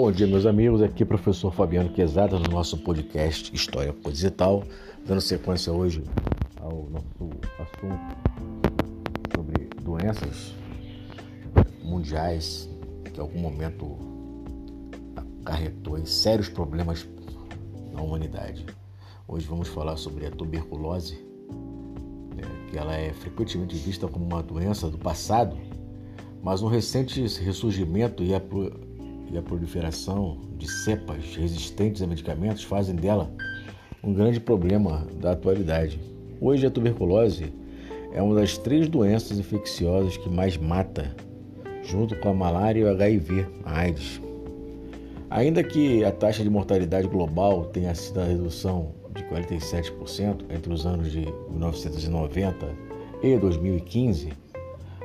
Bom dia, meus amigos. Aqui é o professor Fabiano Quezada no nosso podcast História Posital, dando sequência hoje ao nosso assunto sobre doenças mundiais que em algum momento acarretou em sérios problemas na humanidade. Hoje vamos falar sobre a tuberculose, né, que ela é frequentemente vista como uma doença do passado, mas um recente ressurgimento e a e a proliferação de cepas resistentes a medicamentos fazem dela um grande problema da atualidade. Hoje, a tuberculose é uma das três doenças infecciosas que mais mata, junto com a malária e o HIV, a AIDS. Ainda que a taxa de mortalidade global tenha sido a redução de 47% entre os anos de 1990 e 2015,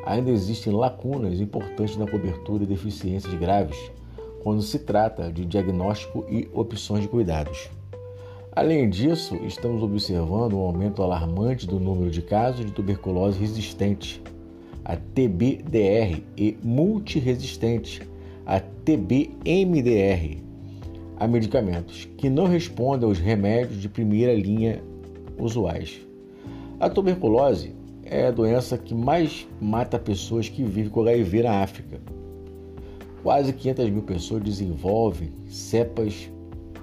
ainda existem lacunas importantes na cobertura e deficiências graves quando se trata de diagnóstico e opções de cuidados. Além disso, estamos observando um aumento alarmante do número de casos de tuberculose resistente, a TBDR, e multiresistente, a TBMDR, a medicamentos que não respondem aos remédios de primeira linha usuais. A tuberculose é a doença que mais mata pessoas que vivem com HIV na África. Quase 500 mil pessoas desenvolvem cepas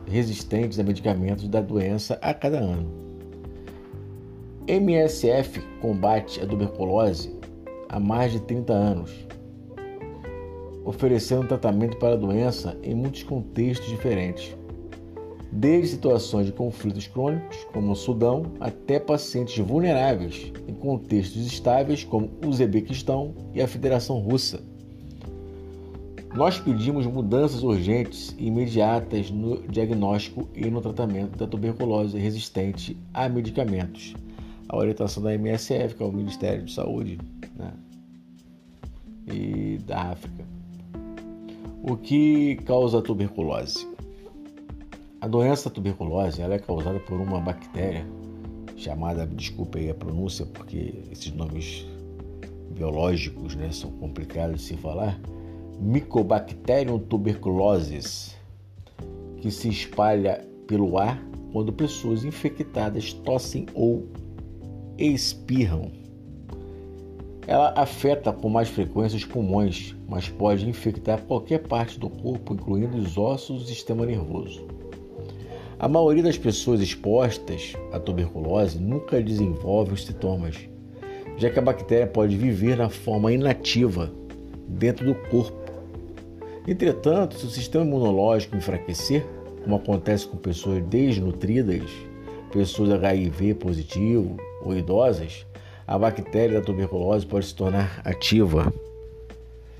resistentes a medicamentos da doença a cada ano. MSF combate a tuberculose há mais de 30 anos, oferecendo tratamento para a doença em muitos contextos diferentes, desde situações de conflitos crônicos, como o Sudão, até pacientes vulneráveis em contextos estáveis, como o Uzbequistão e a Federação Russa. Nós pedimos mudanças urgentes e imediatas no diagnóstico e no tratamento da tuberculose resistente a medicamentos. A orientação da MSF, que é o Ministério de Saúde né? e da África. O que causa a tuberculose? A doença tuberculose ela é causada por uma bactéria chamada, desculpa aí a pronúncia, porque esses nomes biológicos né, são complicados de se falar, Mycobacterium tuberculosis, que se espalha pelo ar quando pessoas infectadas tossem ou espirram. Ela afeta com mais frequência os pulmões, mas pode infectar qualquer parte do corpo, incluindo os ossos e o sistema nervoso. A maioria das pessoas expostas à tuberculose nunca desenvolve os sintomas, já que a bactéria pode viver na forma inativa dentro do corpo Entretanto, se o sistema imunológico enfraquecer, como acontece com pessoas desnutridas, pessoas HIV positivo ou idosas, a bactéria da tuberculose pode se tornar ativa.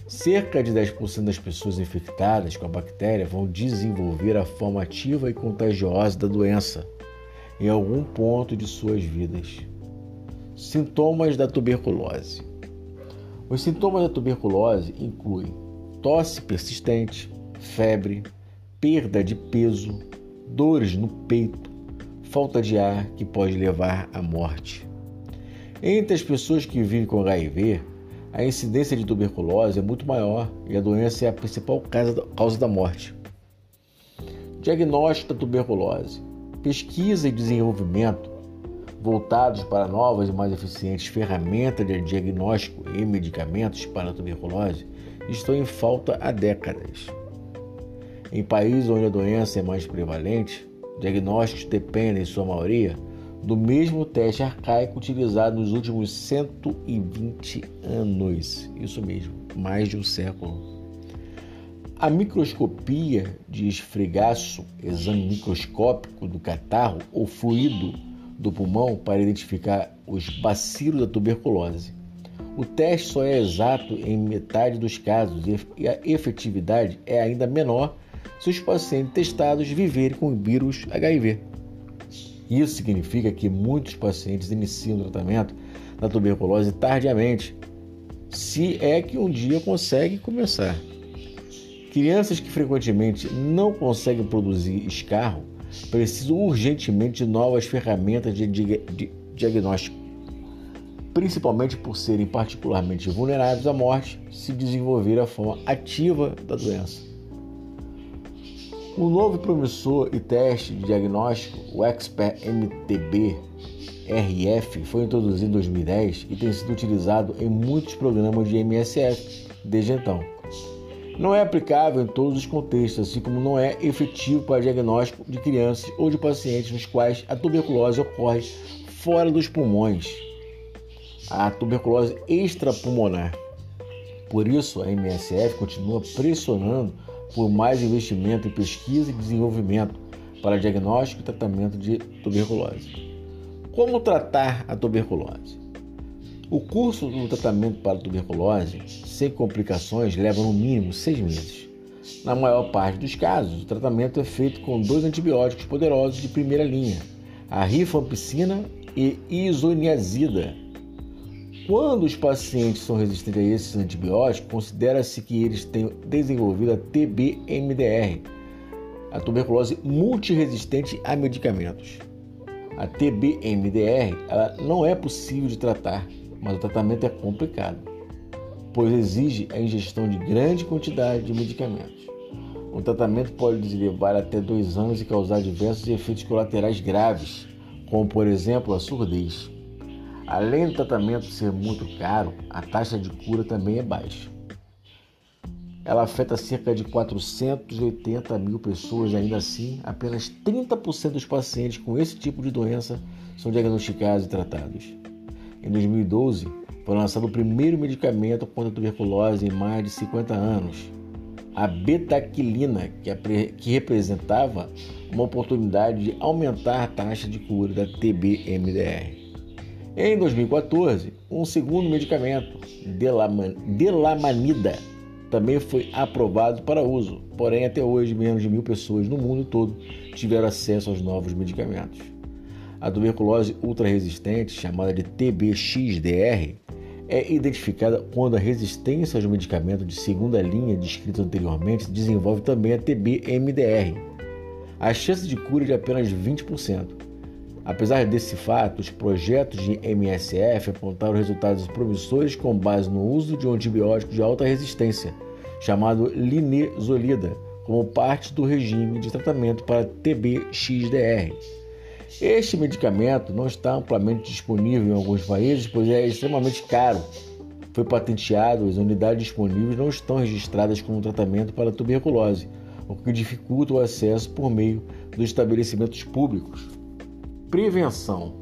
Cerca de 10% das pessoas infectadas com a bactéria vão desenvolver a forma ativa e contagiosa da doença em algum ponto de suas vidas. Sintomas da tuberculose: Os sintomas da tuberculose incluem tosse persistente, febre, perda de peso, dores no peito, falta de ar que pode levar à morte. Entre as pessoas que vivem com HIV, a incidência de tuberculose é muito maior e a doença é a principal causa da morte. Diagnóstico da tuberculose: pesquisa e desenvolvimento voltados para novas e mais eficientes ferramentas de diagnóstico e medicamentos para a tuberculose estão em falta há décadas. Em países onde a doença é mais prevalente, diagnósticos dependem, em sua maioria, do mesmo teste arcaico utilizado nos últimos 120 anos. Isso mesmo, mais de um século. A microscopia de esfregaço, exame microscópico do catarro ou fluido do pulmão para identificar os bacilos da tuberculose. O teste só é exato em metade dos casos e a efetividade é ainda menor se os pacientes testados viverem com o vírus HIV. Isso significa que muitos pacientes iniciam o tratamento da tuberculose tardiamente, se é que um dia consegue começar. Crianças que frequentemente não conseguem produzir escarro precisam urgentemente de novas ferramentas de diagnóstico principalmente por serem particularmente vulneráveis à morte, se desenvolver a forma ativa da doença. O novo promissor e teste de diagnóstico, o Expert MTB RF, foi introduzido em 2010 e tem sido utilizado em muitos programas de MSF desde então. Não é aplicável em todos os contextos, assim como não é efetivo para diagnóstico de crianças ou de pacientes nos quais a tuberculose ocorre fora dos pulmões, a tuberculose extrapulmonar. Por isso, a MSF continua pressionando por mais investimento em pesquisa e desenvolvimento para diagnóstico e tratamento de tuberculose. Como tratar a tuberculose? O curso do tratamento para tuberculose, sem complicações, leva no mínimo seis meses. Na maior parte dos casos, o tratamento é feito com dois antibióticos poderosos de primeira linha, a rifampicina e isoniazida. Quando os pacientes são resistentes a esses antibióticos, considera-se que eles têm desenvolvido a TBMDR, a tuberculose multiresistente a medicamentos. A TBMDR ela não é possível de tratar, mas o tratamento é complicado, pois exige a ingestão de grande quantidade de medicamentos. O tratamento pode levar até dois anos e causar diversos efeitos colaterais graves, como por exemplo a surdez. Além do tratamento ser muito caro, a taxa de cura também é baixa. Ela afeta cerca de 480 mil pessoas, ainda assim, apenas 30% dos pacientes com esse tipo de doença são diagnosticados e tratados. Em 2012, foi lançado o primeiro medicamento contra a tuberculose em mais de 50 anos, a betaquilina, que representava uma oportunidade de aumentar a taxa de cura da TB-MDR. Em 2014, um segundo medicamento, delamanida, também foi aprovado para uso, porém até hoje menos de mil pessoas no mundo todo tiveram acesso aos novos medicamentos. A tuberculose ultraresistente, chamada de TBXDR, é identificada quando a resistência aos medicamentos de segunda linha descritos anteriormente desenvolve também a TBMDR. A chance de cura é de apenas 20%. Apesar desse fato, os projetos de MSF apontaram resultados promissores com base no uso de um antibiótico de alta resistência, chamado linezolida, como parte do regime de tratamento para TB-XDR. Este medicamento não está amplamente disponível em alguns países, pois é extremamente caro. Foi patenteado, as unidades disponíveis não estão registradas como tratamento para tuberculose, o que dificulta o acesso por meio dos estabelecimentos públicos. Prevenção.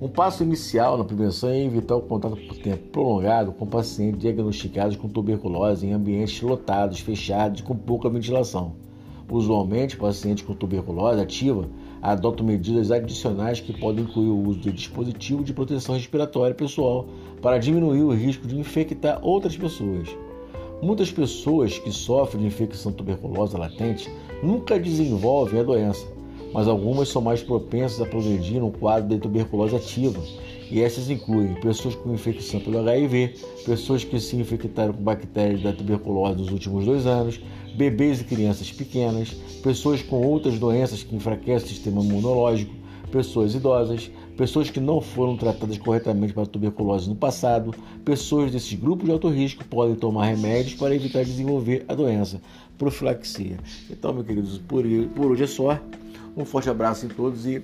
Um passo inicial na prevenção é evitar o contato por tempo prolongado com pacientes diagnosticados com tuberculose em ambientes lotados, fechados e com pouca ventilação. Usualmente, pacientes com tuberculose ativa adotam medidas adicionais que podem incluir o uso de dispositivo de proteção respiratória pessoal para diminuir o risco de infectar outras pessoas. Muitas pessoas que sofrem de infecção tuberculosa latente nunca desenvolvem a doença, mas algumas são mais propensas a progredir no quadro de tuberculose ativa, e essas incluem pessoas com infecção pelo HIV, pessoas que se infectaram com bactérias da tuberculose nos últimos dois anos, bebês e crianças pequenas, pessoas com outras doenças que enfraquecem o sistema imunológico, pessoas idosas, pessoas que não foram tratadas corretamente para tuberculose no passado, pessoas desses grupos de alto risco podem tomar remédios para evitar desenvolver a doença. Profilaxia. Então, meus queridos, por hoje é só. Um forte abraço em todos e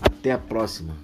até a próxima.